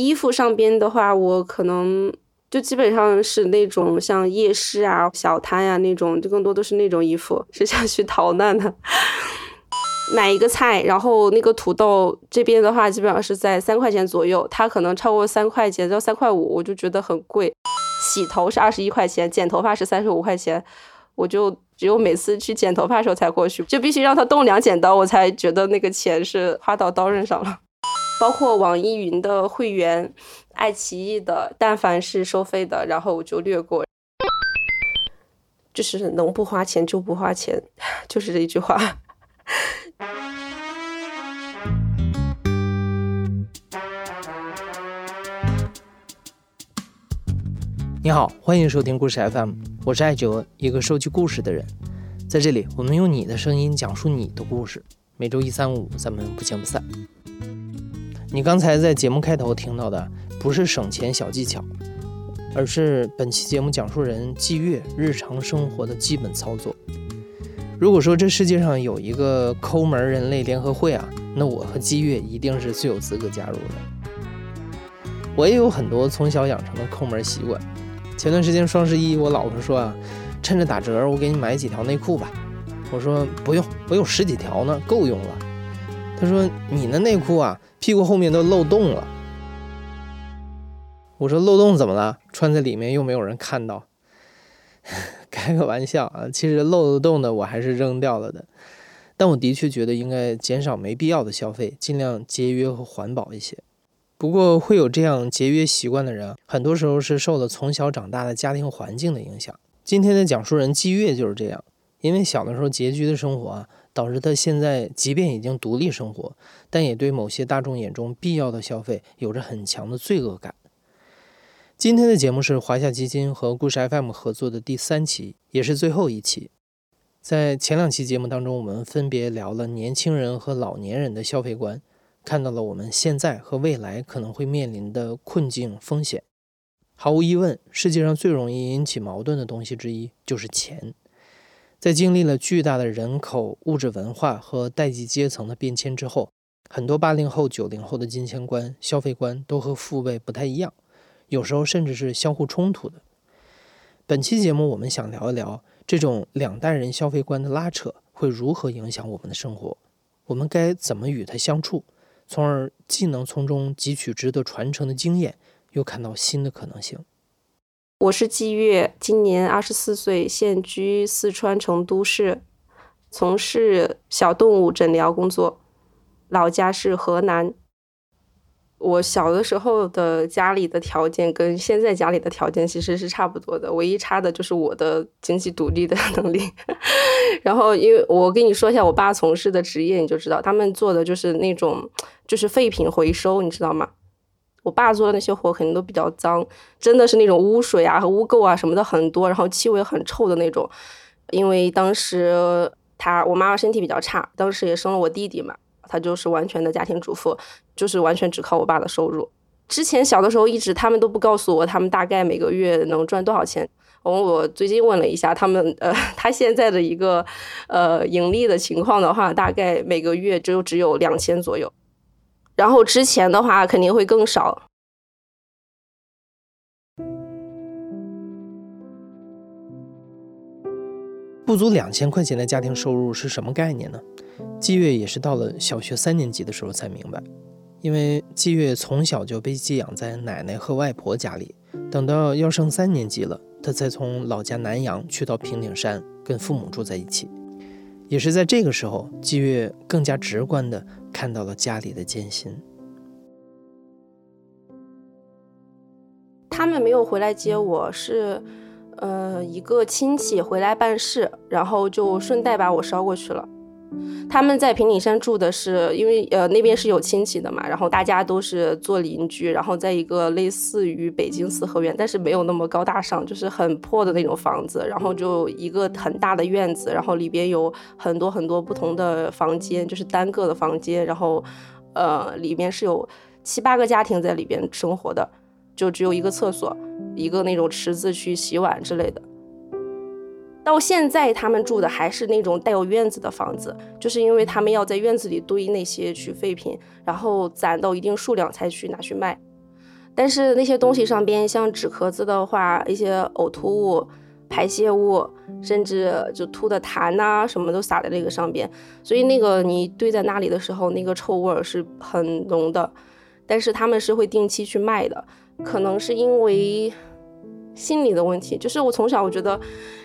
衣服上边的话，我可能就基本上是那种像夜市啊、小摊呀那种，就更多都是那种衣服，是想去逃难的。买一个菜，然后那个土豆这边的话，基本上是在三块钱左右，它可能超过三块钱，到三块五，我就觉得很贵。洗头是二十一块钱，剪头发是三十五块钱，我就只有每次去剪头发的时候才过去，就必须让他动两剪刀，我才觉得那个钱是花到刀刃上了。包括网易云的会员、爱奇艺的，但凡是收费的，然后我就略过。就是能不花钱就不花钱，就是这一句话。你好，欢迎收听故事 FM，我是艾哲，一个收集故事的人。在这里，我们用你的声音讲述你的故事。每周一、三、五，咱们不见不散。你刚才在节目开头听到的，不是省钱小技巧，而是本期节目讲述人季月日常生活的基本操作。如果说这世界上有一个抠门人类联合会啊，那我和季月一定是最有资格加入的。我也有很多从小养成的抠门习惯。前段时间双十一，我老婆说啊，趁着打折，我给你买几条内裤吧。我说不用，我有十几条呢，够用了。他说你那内裤啊，屁股后面都漏洞了。我说漏洞怎么了？穿在里面又没有人看到。开个玩笑啊，其实漏洞的我还是扔掉了的。但我的确觉得应该减少没必要的消费，尽量节约和环保一些。不过，会有这样节约习惯的人，很多时候是受了从小长大的家庭环境的影响。今天的讲述人季月就是这样，因为小的时候拮据的生活啊，导致他现在即便已经独立生活，但也对某些大众眼中必要的消费有着很强的罪恶感。今天的节目是华夏基金和故事 FM 合作的第三期，也是最后一期。在前两期节目当中，我们分别聊了年轻人和老年人的消费观。看到了我们现在和未来可能会面临的困境风险。毫无疑问，世界上最容易引起矛盾的东西之一就是钱。在经历了巨大的人口、物质、文化和代际阶层的变迁之后，很多八零后、九零后的金钱观、消费观都和父辈不太一样，有时候甚至是相互冲突的。本期节目，我们想聊一聊这种两代人消费观的拉扯会如何影响我们的生活，我们该怎么与它相处。从而既能从中汲取值得传承的经验，又看到新的可能性。我是季月，今年二十四岁，现居四川成都市，从事小动物诊疗工作，老家是河南。我小的时候的家里的条件跟现在家里的条件其实是差不多的，唯一差的就是我的经济独立的 能力。然后，因为我跟你说一下我爸从事的职业，你就知道他们做的就是那种就是废品回收，你知道吗？我爸做的那些活肯定都比较脏，真的是那种污水啊和污垢啊什么的很多，然后气味很臭的那种。因为当时他我妈妈身体比较差，当时也生了我弟弟嘛。他就是完全的家庭主妇，就是完全只靠我爸的收入。之前小的时候一直他们都不告诉我，他们大概每个月能赚多少钱。我我最近问了一下他们，呃，他现在的一个呃盈利的情况的话，大概每个月就只有两千左右。然后之前的话肯定会更少。不足两千块钱的家庭收入是什么概念呢？季月也是到了小学三年级的时候才明白，因为季月从小就被寄养在奶奶和外婆家里，等到要升三年级了，他才从老家南阳去到平顶山跟父母住在一起。也是在这个时候，季月更加直观的看到了家里的艰辛。他们没有回来接我，是呃一个亲戚回来办事，然后就顺带把我捎过去了。他们在平顶山住的是，因为呃那边是有亲戚的嘛，然后大家都是做邻居，然后在一个类似于北京四合院，但是没有那么高大上，就是很破的那种房子，然后就一个很大的院子，然后里边有很多很多不同的房间，就是单个的房间，然后呃里面是有七八个家庭在里边生活的，就只有一个厕所，一个那种池子去洗碗之类的。到现在，他们住的还是那种带有院子的房子，就是因为他们要在院子里堆那些去废品，然后攒到一定数量才去拿去卖。但是那些东西上边，像纸壳子的话，一些呕吐物、排泄物，甚至就吐的痰呐，什么都撒在那个上边，所以那个你堆在那里的时候，那个臭味是很浓的。但是他们是会定期去卖的，可能是因为心理的问题，就是我从小我觉得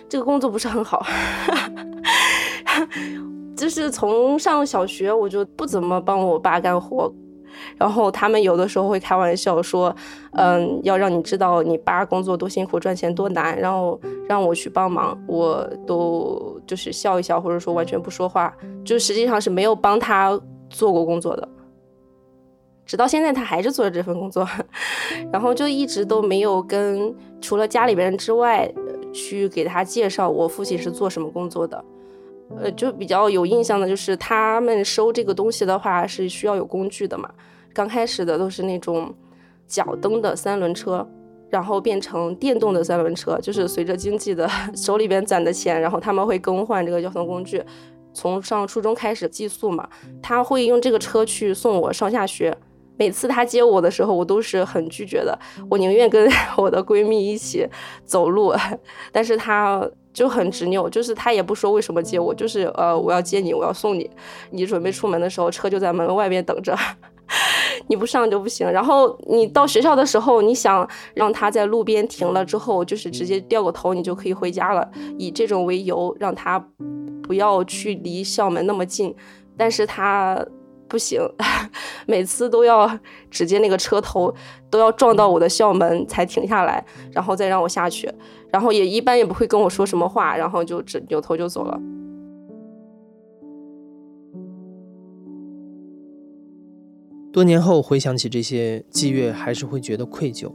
这个工作不是很好，就是从上小学我就不怎么帮我爸干活。然后他们有的时候会开玩笑说，嗯，要让你知道你爸工作多辛苦，赚钱多难，然后让我去帮忙，我都就是笑一笑，或者说完全不说话，就实际上是没有帮他做过工作的。直到现在他还是做着这份工作，然后就一直都没有跟除了家里边人之外，去给他介绍我父亲是做什么工作的。呃，就比较有印象的，就是他们收这个东西的话是需要有工具的嘛。刚开始的都是那种脚蹬的三轮车，然后变成电动的三轮车，就是随着经济的 手里边攒的钱，然后他们会更换这个交通工具。从上初中开始寄宿嘛，他会用这个车去送我上下学。每次他接我的时候，我都是很拒绝的，我宁愿跟 我的闺蜜一起走路，但是他。就很执拗，就是他也不说为什么接我，就是呃我要接你，我要送你，你准备出门的时候车就在门外边等着，你不上就不行。然后你到学校的时候，你想让他在路边停了之后，就是直接掉个头，你就可以回家了，以这种为由让他不要去离校门那么近，但是他。不行，每次都要直接那个车头都要撞到我的校门才停下来，然后再让我下去，然后也一般也不会跟我说什么话，然后就只扭头就走了。多年后回想起这些，季月还是会觉得愧疚。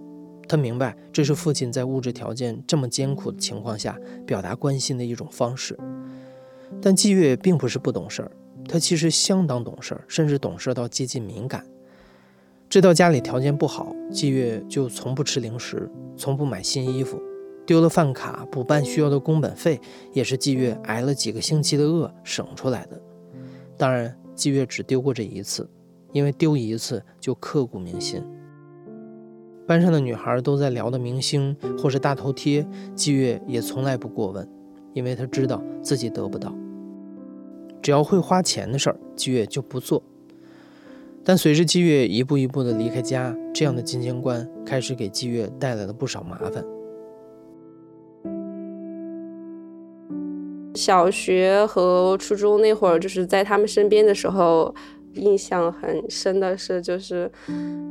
他明白这是父亲在物质条件这么艰苦的情况下表达关心的一种方式，但季月并不是不懂事儿。他其实相当懂事儿，甚至懂事到接近敏感。知道家里条件不好，季月就从不吃零食，从不买新衣服。丢了饭卡补办需要的工本费，也是季月挨了几个星期的饿省出来的。当然，季月只丢过这一次，因为丢一次就刻骨铭心。班上的女孩都在聊的明星或是大头贴，季月也从来不过问，因为他知道自己得不到。只要会花钱的事儿，季月就不做。但随着季月一步一步的离开家，这样的金钱观开始给季月带来了不少麻烦。小学和初中那会儿，就是在他们身边的时候，印象很深的是，就是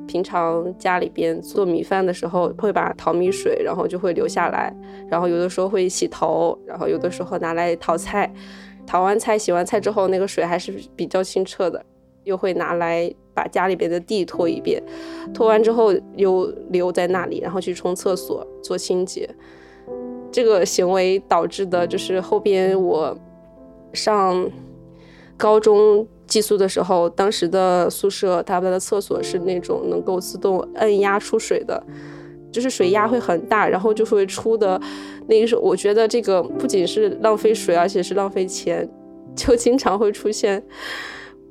平常家里边做米饭的时候，会把淘米水，然后就会留下来，然后有的时候会洗头，然后有的时候拿来淘菜。淘完菜、洗完菜之后，那个水还是比较清澈的，又会拿来把家里边的地拖一遍，拖完之后又留在那里，然后去冲厕所做清洁。这个行为导致的就是后边我上高中寄宿的时候，当时的宿舍他们的厕所是那种能够自动按压出水的。就是水压会很大，然后就会出的，那个时候我觉得这个不仅是浪费水，而且是浪费钱，就经常会出现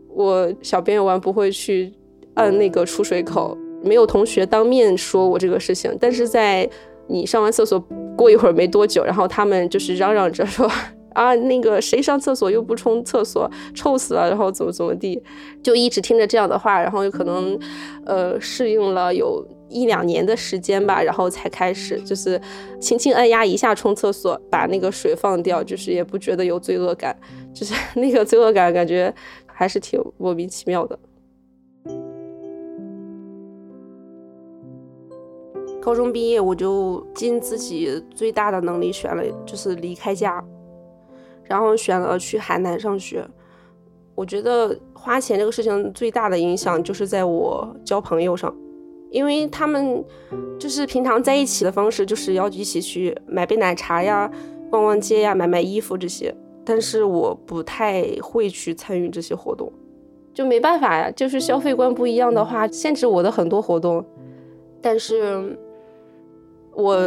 我小便完不会去按那个出水口，没有同学当面说我这个事情，但是在你上完厕所过一会儿没多久，然后他们就是嚷嚷着说啊那个谁上厕所又不冲厕所，臭死了，然后怎么怎么地，就一直听着这样的话，然后有可能呃适应了有。一两年的时间吧，然后才开始，就是轻轻按压一下冲厕所，把那个水放掉，就是也不觉得有罪恶感，就是 那个罪恶感感觉还是挺莫名其妙的。高中毕业，我就尽自己最大的能力选了，就是离开家，然后选了去海南上学。我觉得花钱这个事情最大的影响就是在我交朋友上。因为他们就是平常在一起的方式，就是要一起去买杯奶茶呀、逛逛街呀、买买衣服这些。但是我不太会去参与这些活动，就没办法呀。就是消费观不一样的话，限制我的很多活动。但是，我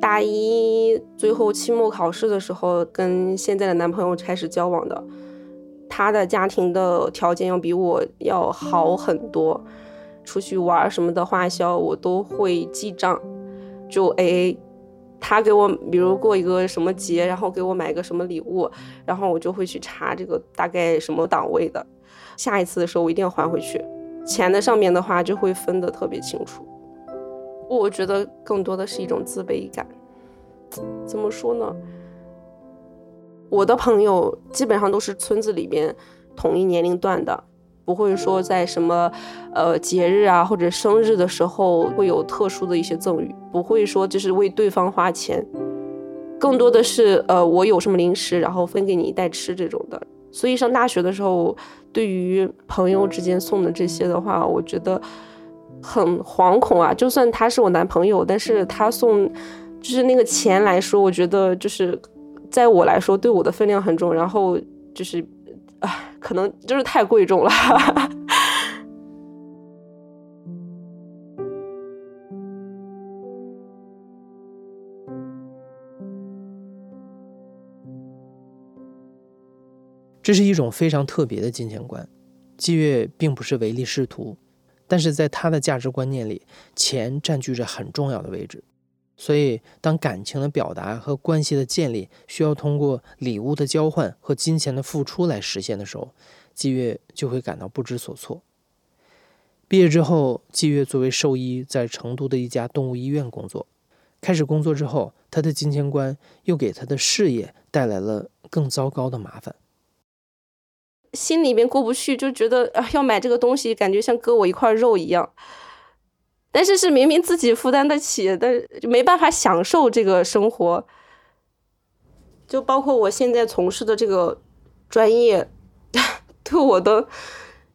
大一最后期末考试的时候，跟现在的男朋友开始交往的，他的家庭的条件要比我要好很多。出去玩什么的花销，我都会记账，就 A A。他给我，比如过一个什么节，然后给我买个什么礼物，然后我就会去查这个大概什么档位的，下一次的时候我一定要还回去。钱的上面的话就会分得特别清楚。我觉得更多的是一种自卑感。怎么说呢？我的朋友基本上都是村子里边同一年龄段的，不会说在什么呃节日啊或者生日的时候会有特殊的一些赠与，不会说就是为对方花钱，更多的是呃我有什么零食然后分给你带吃这种的。所以上大学的时候，对于朋友之间送的这些的话，我觉得很惶恐啊。就算他是我男朋友，但是他送就是那个钱来说，我觉得就是在我来说对我的分量很重。然后就是，唉，可能就是太贵重了。这是一种非常特别的金钱观，季月并不是唯利是图，但是在他的价值观念里，钱占据着很重要的位置。所以，当感情的表达和关系的建立需要通过礼物的交换和金钱的付出来实现的时候，季月就会感到不知所措。毕业之后，季月作为兽医在成都的一家动物医院工作。开始工作之后，他的金钱观又给他的事业带来了更糟糕的麻烦。心里面过不去，就觉得啊，要买这个东西，感觉像割我一块肉一样。但是是明明自己负担得起，但就没办法享受这个生活。就包括我现在从事的这个专业，对我的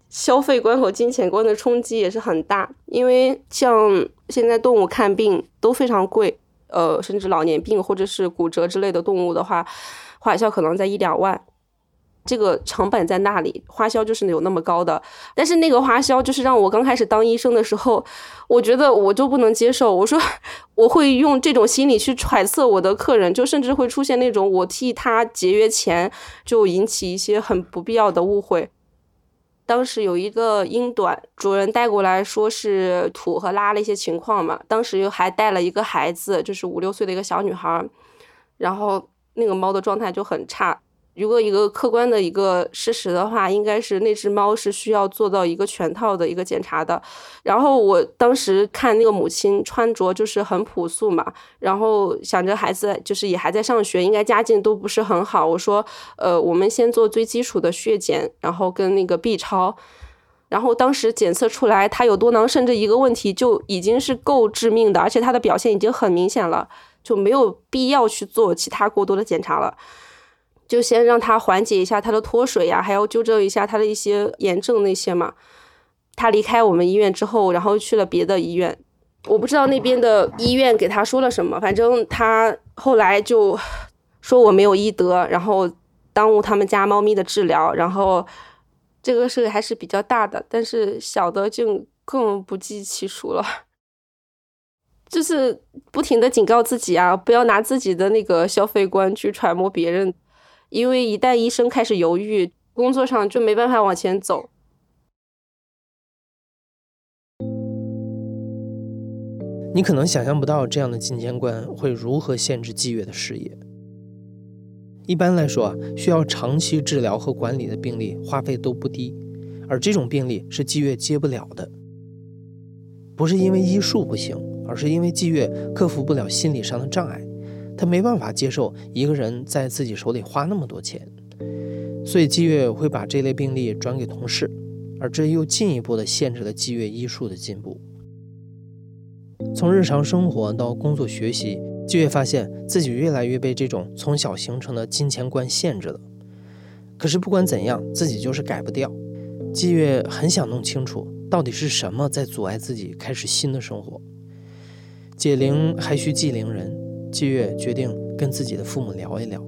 消费观和金钱观的冲击也是很大。因为像现在动物看病都非常贵，呃，甚至老年病或者是骨折之类的动物的话，花销可能在一两万。这个成本在那里，花销就是有那么高的，但是那个花销就是让我刚开始当医生的时候，我觉得我就不能接受。我说 我会用这种心理去揣测我的客人，就甚至会出现那种我替他节约钱，就引起一些很不必要的误会。当时有一个英短主人带过来说是吐和拉了一些情况嘛，当时又还带了一个孩子，就是五六岁的一个小女孩，然后那个猫的状态就很差。如果一个客观的一个事实的话，应该是那只猫是需要做到一个全套的一个检查的。然后我当时看那个母亲穿着就是很朴素嘛，然后想着孩子就是也还在上学，应该家境都不是很好。我说，呃，我们先做最基础的血检，然后跟那个 B 超。然后当时检测出来它有多囊肾这一个问题就已经是够致命的，而且它的表现已经很明显了，就没有必要去做其他过多的检查了。就先让他缓解一下他的脱水呀，还要纠正一下他的一些炎症那些嘛。他离开我们医院之后，然后去了别的医院，我不知道那边的医院给他说了什么，反正他后来就说我没有医德，然后耽误他们家猫咪的治疗，然后这个事还是比较大的，但是小的就更不计其数了，就是不停的警告自己啊，不要拿自己的那个消费观去揣摩别人。因为一旦医生开始犹豫，工作上就没办法往前走。你可能想象不到这样的金钱观会如何限制季月的事业。一般来说啊，需要长期治疗和管理的病例花费都不低，而这种病例是季月接不了的。不是因为医术不行，而是因为季月克服不了心理上的障碍。他没办法接受一个人在自己手里花那么多钱，所以季月会把这类病例转给同事，而这又进一步的限制了季月医术的进步。从日常生活到工作学习，季月发现自己越来越被这种从小形成的金钱观限制了。可是不管怎样，自己就是改不掉。季月很想弄清楚，到底是什么在阻碍自己开始新的生活。解铃还需系铃人。季月决定跟自己的父母聊一聊。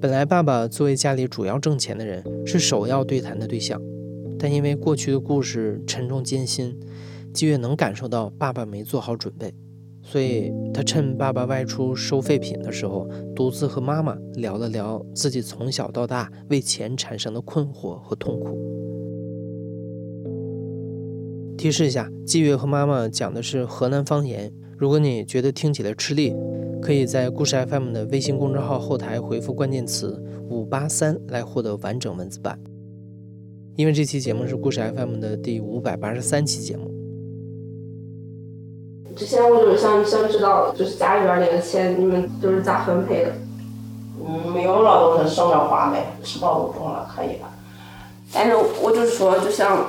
本来爸爸作为家里主要挣钱的人，是首要对谈的对象，但因为过去的故事沉重艰辛，季月能感受到爸爸没做好准备，所以他趁爸爸外出收废品的时候，独自和妈妈聊了聊自己从小到大为钱产生的困惑和痛苦。提示一下，季月和妈妈讲的是河南方言。如果你觉得听起来吃力，可以在故事 FM 的微信公众号后台回复关键词“五八三”来获得完整文字版。因为这期节目是故事 FM 的第五百八十三期节目。之前我就是想想知道，就是家里边那个钱，你们就是咋分配的？嗯，没有了都是省着花呗，吃饱就中了可以了。但是我就是说，就像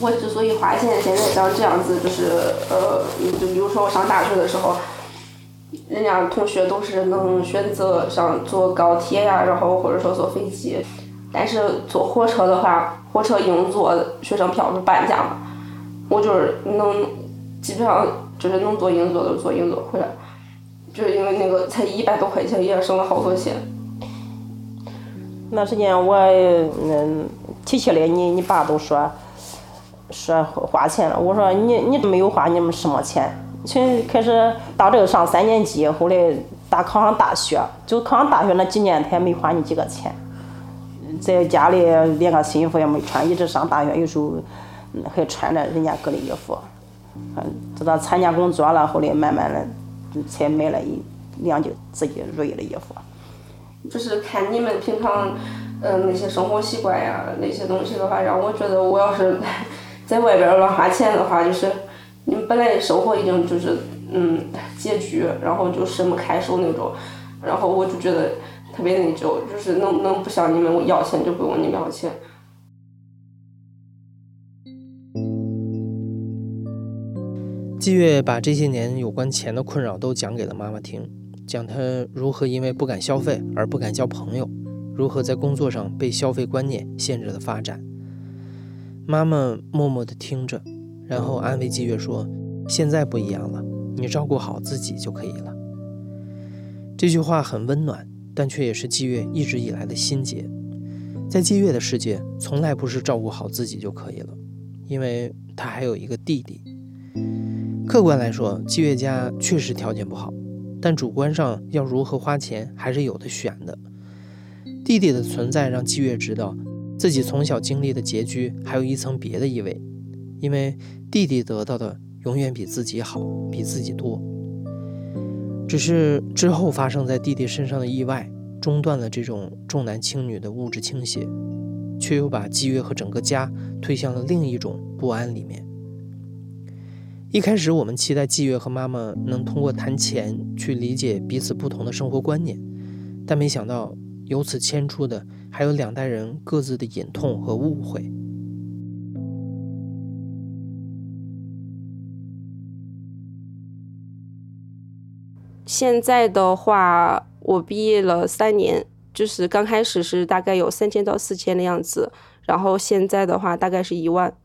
我之所以花钱，现在像这样子，就是呃，就比如说我上大学的时候，人家同学都是能选择上坐高铁呀，然后或者说坐飞机，但是坐火车的话，火车硬座学生票是半价嘛，我就是能基本上就是能坐硬座就坐硬座回来，就是因为那个才一百多块钱，也省了好多钱。那时间我嗯提起来，你你爸都说说花钱了。我说你你没有花你们什么钱？从开始到这个上三年级，后来大考上大学，就考上大学那几年，他也没花你几个钱。在家里连个新衣服也没穿，一直上大学，有时候还穿着人家给的衣服。嗯，直到参加工作了，后来慢慢的才买了一两件自己如意的衣服。就是看你们平常，嗯，那些生活习惯呀，那些东西的话，让我觉得我要是在外边乱花钱的话，就是你们本来生活已经就是嗯拮据，然后就伸不开手那种，然后我就觉得特别内疚，就是能能不向你们要钱就不用你们要钱。季月把这些年有关钱的困扰都讲给了妈妈听。讲他如何因为不敢消费而不敢交朋友，如何在工作上被消费观念限制了发展。妈妈默默地听着，然后安慰季月说：“现在不一样了，你照顾好自己就可以了。”这句话很温暖，但却也是季月一直以来的心结。在季月的世界，从来不是照顾好自己就可以了，因为他还有一个弟弟。客观来说，季月家确实条件不好。但主观上要如何花钱还是有的选的。弟弟的存在让季月知道，自己从小经历的拮据还有一层别的意味，因为弟弟得到的永远比自己好，比自己多。只是之后发生在弟弟身上的意外，中断了这种重男轻女的物质倾斜，却又把季月和整个家推向了另一种不安里面。一开始，我们期待季月和妈妈能通过谈钱去理解彼此不同的生活观念，但没想到由此牵出的还有两代人各自的隐痛和误会。现在的话，我毕业了三年，就是刚开始是大概有三千到四千的样子，然后现在的话大概是一万。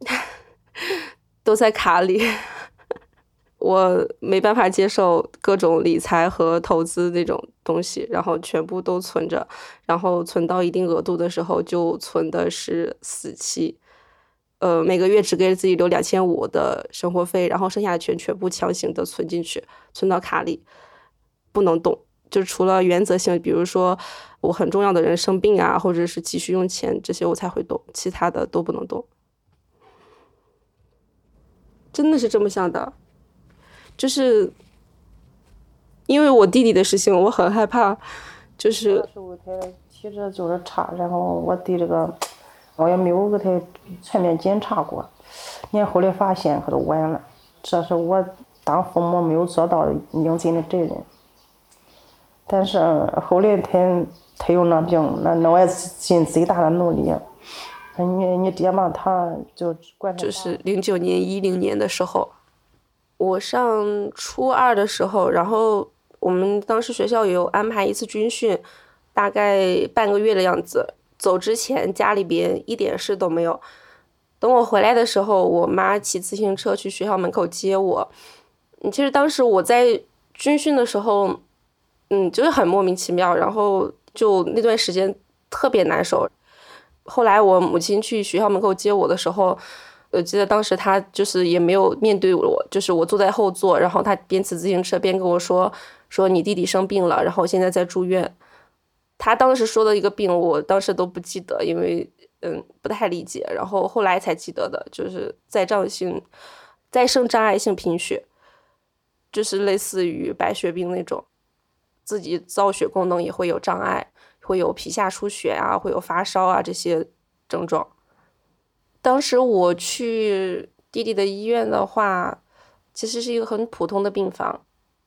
都在卡里，我没办法接受各种理财和投资那种东西，然后全部都存着，然后存到一定额度的时候就存的是死期，呃，每个月只给自己留两千五的生活费，然后剩下的钱全部强行的存进去，存到卡里，不能动，就除了原则性，比如说我很重要的人生病啊，或者是急需用钱这些我才会动，其他的都不能动。真的是这么想的，就是因为我弟弟的事情，我很害怕。就是体质就是差，然后我对这个我也没有给他全面检查过，你看后来发现可都晚了。这是我当父母没有做到应尽的责任。但是后来他他有那病，那那我也尽最大的努力。你你爹嘛，他就管就是零九年一零年的时候，我上初二的时候，然后我们当时学校有安排一次军训，大概半个月的样子。走之前家里边一点事都没有，等我回来的时候，我妈骑自行车去学校门口接我。嗯其实当时我在军训的时候，嗯，就是很莫名其妙，然后就那段时间特别难受。后来我母亲去学校门口接我的时候，我记得当时他就是也没有面对我，就是我坐在后座，然后他边骑自行车边跟我说：“说你弟弟生病了，然后现在在住院。”他当时说的一个病，我当时都不记得，因为嗯不太理解，然后后来才记得的，就是在障性再生障碍性贫血，就是类似于白血病那种，自己造血功能也会有障碍，会有皮下出血啊，会有发烧啊这些症状。当时我去弟弟的医院的话，其实是一个很普通的病房，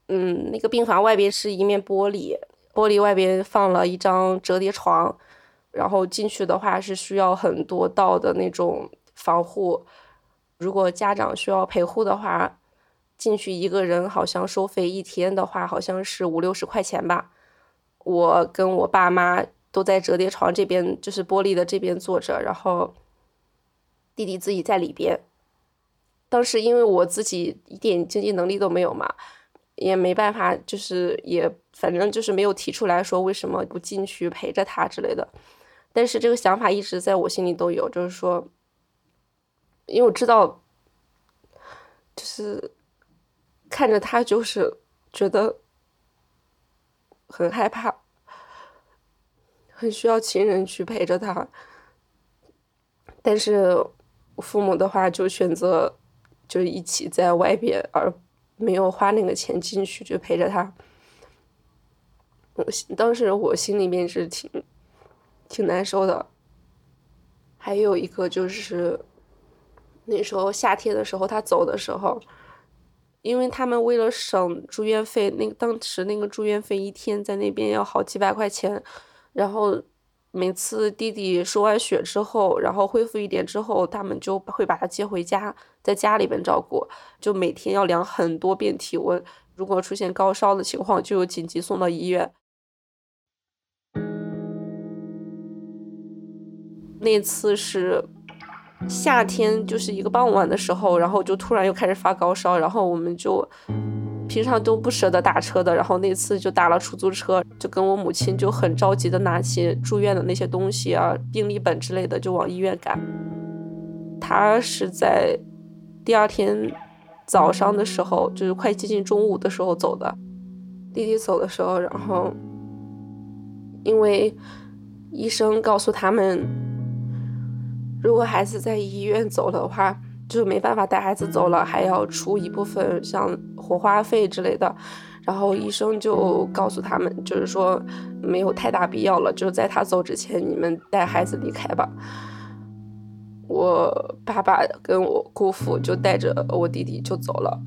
嗯，那个病房外边是一面玻璃，玻璃外边放了一张折叠床，然后进去的话是需要很多道的那种防护，如果家长需要陪护的话，进去一个人好像收费一天的话，好像是五六十块钱吧。我跟我爸妈都在折叠床这边，就是玻璃的这边坐着，然后。弟弟自己在里边，当时因为我自己一点经济能力都没有嘛，也没办法，就是也反正就是没有提出来说为什么不进去陪着他之类的。但是这个想法一直在我心里都有，就是说，因为我知道，就是看着他就是觉得很害怕，很需要亲人去陪着他，但是。父母的话就选择就一起在外边，而没有花那个钱进去就陪着他。我当时我心里面是挺挺难受的。还有一个就是那时候夏天的时候他走的时候，因为他们为了省住院费，那个当时那个住院费一天在那边要好几百块钱，然后。每次弟弟输完血之后，然后恢复一点之后，他们就会把他接回家，在家里边照顾。就每天要量很多遍体温，如果出现高烧的情况，就紧急送到医院。那次是夏天，就是一个傍晚的时候，然后就突然又开始发高烧，然后我们就。平常都不舍得打车的，然后那次就打了出租车，就跟我母亲就很着急的拿起住院的那些东西啊，病历本之类的，就往医院赶。他是在第二天早上的时候，就是快接近中午的时候走的。弟弟走的时候，然后因为医生告诉他们，如果孩子在医院走的话。就没办法带孩子走了，还要出一部分像火化费之类的，然后医生就告诉他们，就是说没有太大必要了，就在他走之前，你们带孩子离开吧。我爸爸跟我姑父就带着我弟弟就走了。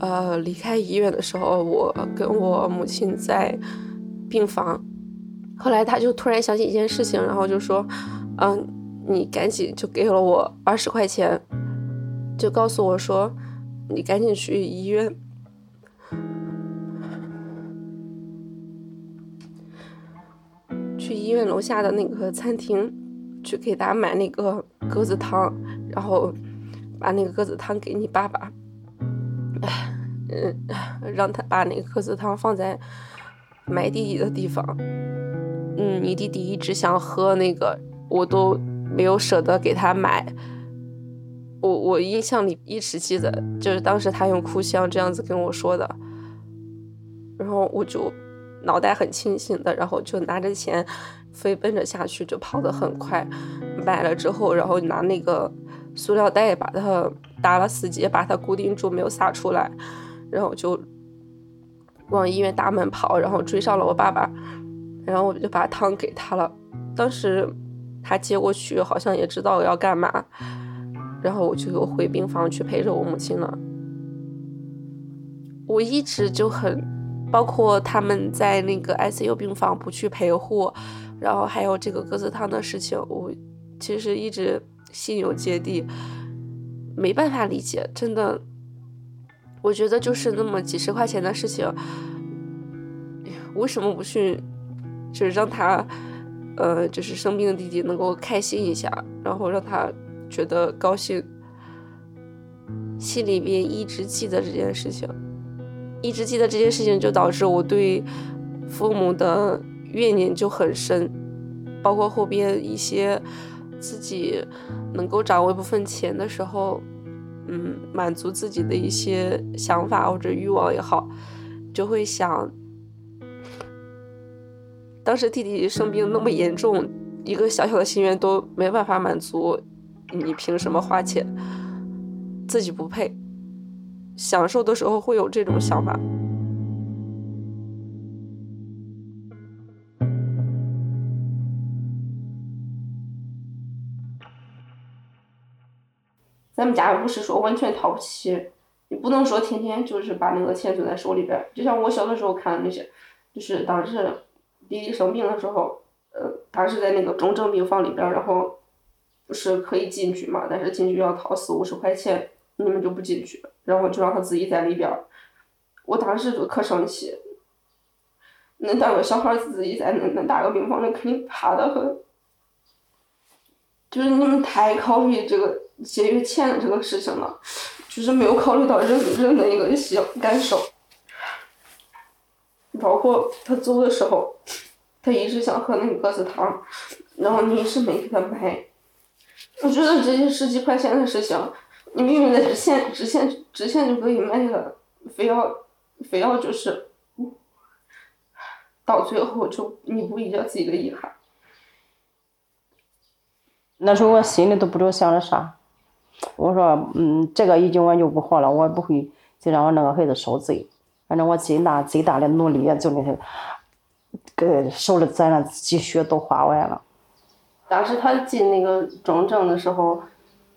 呃，离开医院的时候，我跟我母亲在病房。后来他就突然想起一件事情，然后就说：“嗯，你赶紧就给了我二十块钱，就告诉我说，你赶紧去医院，去医院楼下的那个餐厅，去给他买那个鸽子汤，然后把那个鸽子汤给你爸爸，嗯，让他把那个鸽子汤放在埋弟弟的地方。”嗯，你弟弟一直想喝那个，我都没有舍得给他买。我我印象里一直记得，就是当时他用哭腔这样子跟我说的，然后我就脑袋很清醒的，然后就拿着钱飞奔着下去，就跑得很快。买了之后，然后拿那个塑料袋把它打了死结，把它固定住，没有撒出来，然后就往医院大门跑，然后追上了我爸爸。然后我就把汤给他了，当时他接过去，好像也知道我要干嘛，然后我就回病房去陪着我母亲了。我一直就很，包括他们在那个 ICU 病房不去陪护，然后还有这个鸽子汤的事情，我其实一直心有芥蒂，没办法理解，真的，我觉得就是那么几十块钱的事情，为什么不去？就是让他，呃，就是生病的弟弟能够开心一下，然后让他觉得高兴，心里边一直记得这件事情，一直记得这件事情，就导致我对父母的怨念就很深，包括后边一些自己能够掌握一部分钱的时候，嗯，满足自己的一些想法或者欲望也好，就会想。当时弟弟生病那么严重，一个小小的心愿都没办法满足，你凭什么花钱？自己不配？享受的时候会有这种想法。咱们家不是说完全掏不起，你不能说天天就是把那个钱攥在手里边儿。就像我小的时候看的那些，就是当时弟弟生病的时候，呃，当时在那个重症病房里边儿，然后不是可以进去嘛，但是进去要掏四五十块钱，你们就不进去，然后就让他自己在里边儿。我当时就可生气，那大个小孩儿自己在那那大个病房里肯定怕的很，就是你们太考虑这个节约钱这个事情了，就是没有考虑到人人的一个想感受。包括他走的时候，他一直想喝那个鸽子汤，然后你一直没给他买。我觉得这些十几块钱的事情，你明明在之前之前之前就可以买了，非要非要就是，到最后就弥补一下自己的遗憾。那时候我心里都不知道想着啥，我说，嗯，这个已经我就不活了，我不会再让我那个孩子受罪。反正我尽大最大的努力就那些，给手里攒的积蓄都花完了。当时他进那个重症的时候，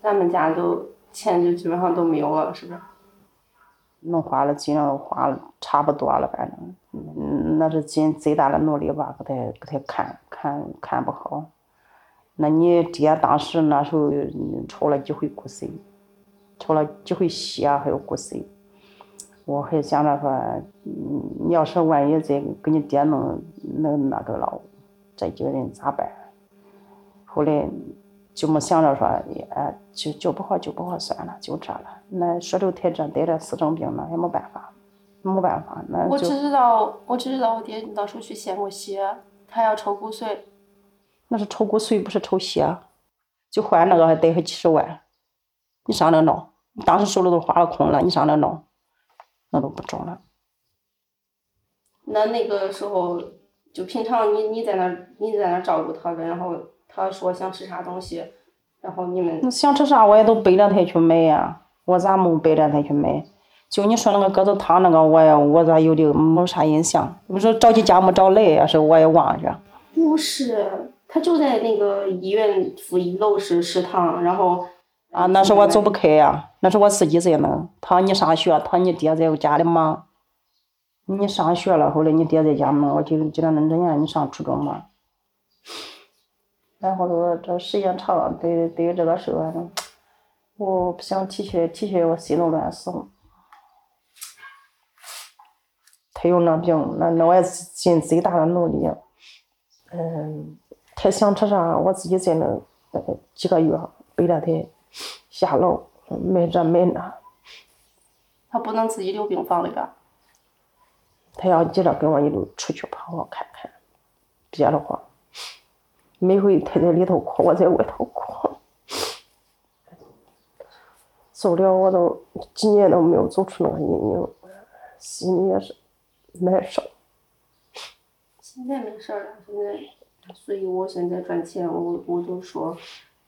咱们家都钱就基本上都没有了，是不是？能花了尽量都花了，差不多了，反正，嗯，那是尽最大的努力吧，给他给他看看看不好。那你爹当时那时候抽了几回骨髓，抽了几回血还有骨髓，我还想着说，你要是万一再给你爹弄弄那个了，这几个人咋办？后来就没想着说，哎，就就不好就不好算了，就这了。那说着太这得了四种病了，也没办法，没办法，那我只知道，我只知道我爹那时候去献过血，他要抽骨髓，那是抽骨髓，不是抽血，就换那个还得还几十万，你上那弄，当时手里都花了空了，你上那弄，那都不中了。那那个时候就平常你你在那你在那照顾他的，然后他说想吃啥东西，然后你们想吃啥我也都背着他去买呀，我咋没背着他去买？就你说那个鸽子汤那个，我也我咋有的没啥印象？你说着急家没找来，要是我也忘记了。不是，他就在那个医院负一楼是食堂，然后啊，那是我走不开呀，那是我自己在弄。他你上学，他你爹在家里忙。你上学了，后来你爹在家忙，我记得记得那那年你上初中嘛。然后说这时间长了，对对这个事反正我不想提起来，提起来我心都乱怂。他有那病，那那我也尽最大的努力。嗯，他想吃啥，我自己在那呃几个月背着他下楼买这买那。他不能自己留病房里边。他要急着跟我一路出去跑跑看看，别的话，每回他在里头哭，我在外头哭，走了我都几年都没有走出那个阴影，心里也是难受。现在没事了，现在，所以我现在赚钱，我我就说，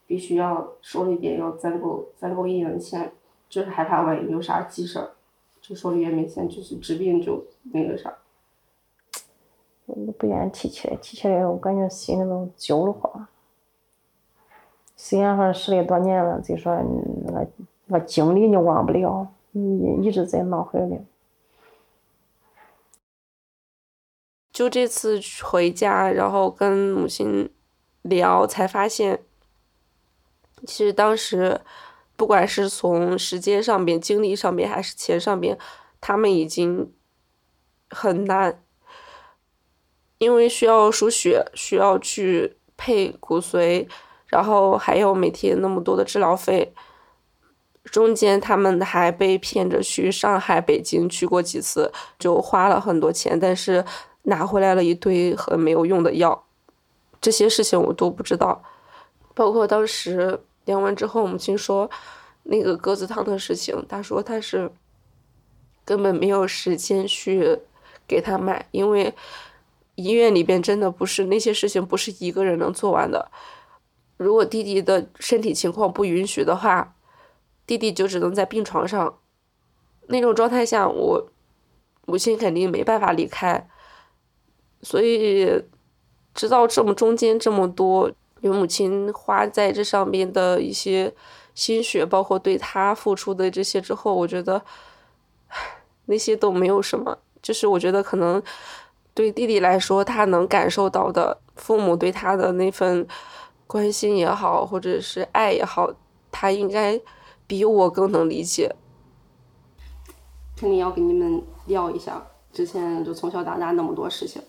必须要手里边要攒够攒够一定的钱，就是害怕万一有啥急事儿，就手里也没钱，就是治病就那个啥。我不愿意提起来，提起来我感觉心里都揪得慌。虽然说十来多年了，就说那个那个经历你忘不了，你一直在脑海里。就这次回家，然后跟母亲聊，才发现，其实当时不管是从时间上边、精力上边，还是钱上边，他们已经很难，因为需要输血，需要去配骨髓，然后还有每天那么多的治疗费。中间他们还被骗着去上海、北京去过几次，就花了很多钱，但是。拿回来了一堆很没有用的药，这些事情我都不知道。包括当时量完之后，母亲说那个鸽子汤的事情，她说她是根本没有时间去给他买，因为医院里边真的不是那些事情不是一个人能做完的。如果弟弟的身体情况不允许的话，弟弟就只能在病床上。那种状态下，我母亲肯定没办法离开。所以，知道这么中间这么多，有母亲花在这上面的一些心血，包括对他付出的这些之后，我觉得那些都没有什么。就是我觉得可能对弟弟来说，他能感受到的父母对他的那份关心也好，或者是爱也好，他应该比我更能理解。肯定要跟你们聊一下，之前就从小到大那么多事情。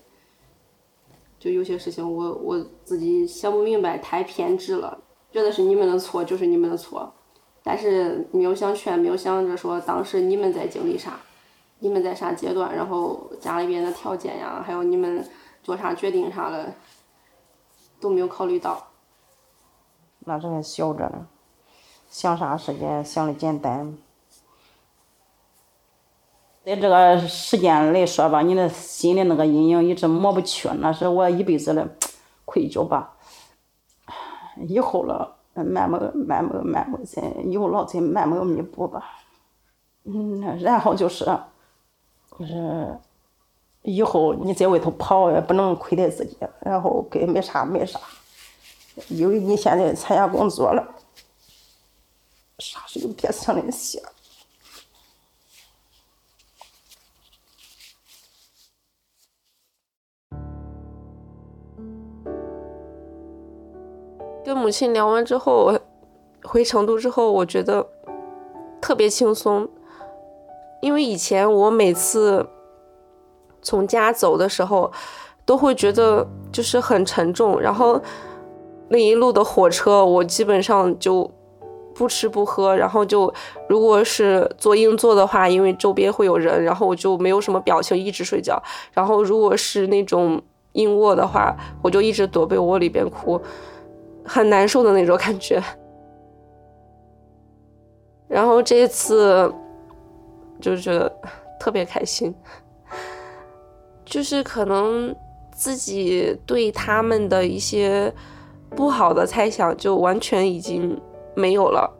就有些事情，我我自己想不明白，太偏执了，觉得是你们的错就是你们的错，但是没有想全，没有想着说当时你们在经历啥，你们在啥阶段，然后家里边的条件呀，还有你们做啥决定啥的，都没有考虑到。那时候还小着呢，想啥事情想的简单。在这个时间来说吧，你的心里那个阴影一直抹不去，那是我一辈子的愧疚吧。以后了，慢慢慢慢慢慢再，以后老再慢慢弥补吧。嗯，然后就是，就是以后你在外头跑也不能亏待自己，然后该买啥买啥，因为你现在参加工作了，啥事就别想那些。跟母亲聊完之后，回成都之后，我觉得特别轻松，因为以前我每次从家走的时候，都会觉得就是很沉重，然后那一路的火车，我基本上就不吃不喝，然后就如果是坐硬座的话，因为周边会有人，然后我就没有什么表情，一直睡觉，然后如果是那种硬卧的话，我就一直躲被窝里边哭。很难受的那种感觉，然后这一次就觉得特别开心，就是可能自己对他们的一些不好的猜想就完全已经没有了。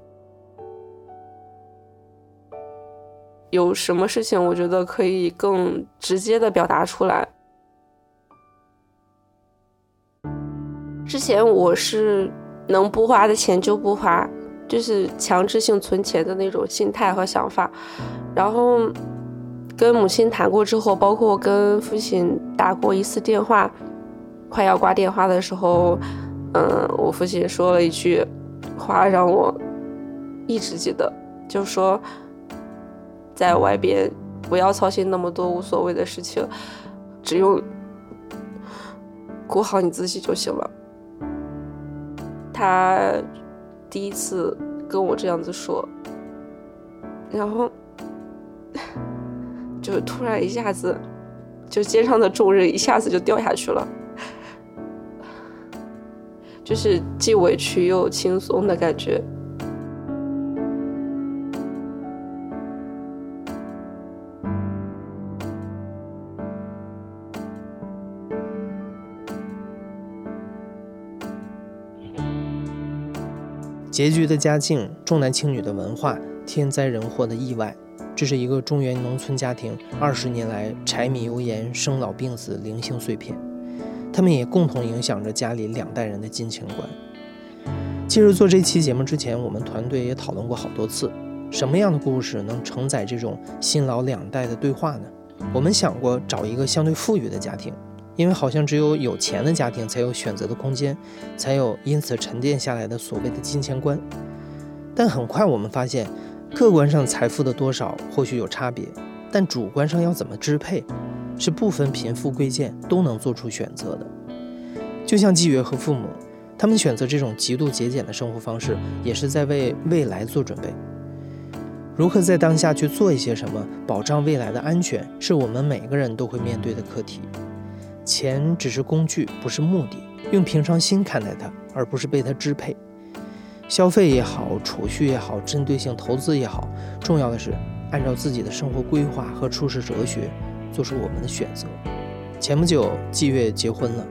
有什么事情，我觉得可以更直接的表达出来。之前我是能不花的钱就不花，就是强制性存钱的那种心态和想法。然后跟母亲谈过之后，包括跟父亲打过一次电话，快要挂电话的时候，嗯，我父亲说了一句话让我一直记得，就说在外边不要操心那么多无所谓的事情，只用顾好你自己就行了。他第一次跟我这样子说，然后 就突然一下子，就肩上的重任一下子就掉下去了，就是既委屈又轻松的感觉。拮据的家境、重男轻女的文化、天灾人祸的意外，这是一个中原农村家庭二十年来柴米油盐、生老病死零星碎片，他们也共同影响着家里两代人的金钱观。其实做这期节目之前，我们团队也讨论过好多次，什么样的故事能承载这种新老两代的对话呢？我们想过找一个相对富裕的家庭。因为好像只有有钱的家庭才有选择的空间，才有因此沉淀下来的所谓的金钱观。但很快我们发现，客观上财富的多少或许有差别，但主观上要怎么支配，是不分贫富贵贱都能做出选择的。就像季月和父母，他们选择这种极度节俭的生活方式，也是在为未来做准备。如何在当下去做一些什么，保障未来的安全，是我们每个人都会面对的课题。钱只是工具，不是目的。用平常心看待它，而不是被它支配。消费也好，储蓄也好，针对性投资也好，重要的是按照自己的生活规划和处世哲学，做出我们的选择。前不久季月结婚了，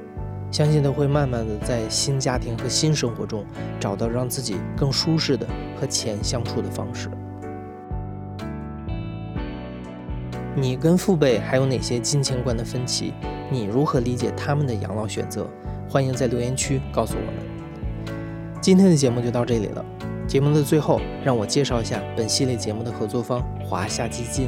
相信他会慢慢的在新家庭和新生活中找到让自己更舒适的和钱相处的方式。你跟父辈还有哪些金钱观的分歧？你如何理解他们的养老选择？欢迎在留言区告诉我们。今天的节目就到这里了。节目的最后，让我介绍一下本系列节目的合作方华夏基金。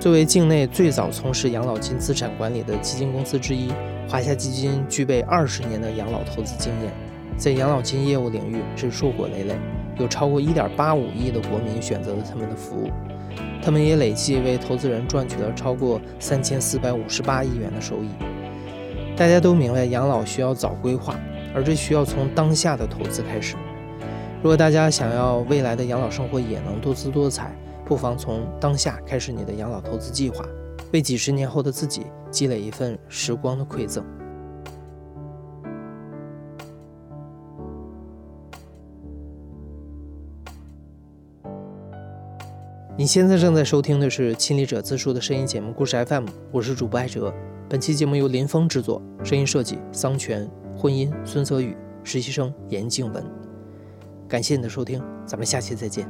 作为境内最早从事养老金资产管理的基金公司之一，华夏基金具备二十年的养老投资经验，在养老金业务领域是硕果累累，有超过一点八五亿的国民选择了他们的服务。他们也累计为投资人赚取了超过三千四百五十八亿元的收益。大家都明白，养老需要早规划，而这需要从当下的投资开始。如果大家想要未来的养老生活也能多姿多彩，不妨从当下开始你的养老投资计划，为几十年后的自己积累一份时光的馈赠。你现在正在收听的是《亲历者自述》的声音节目《故事 FM》，我是主播艾哲。本期节目由林峰制作，声音设计桑泉，混音孙泽宇，实习生严静文。感谢你的收听，咱们下期再见。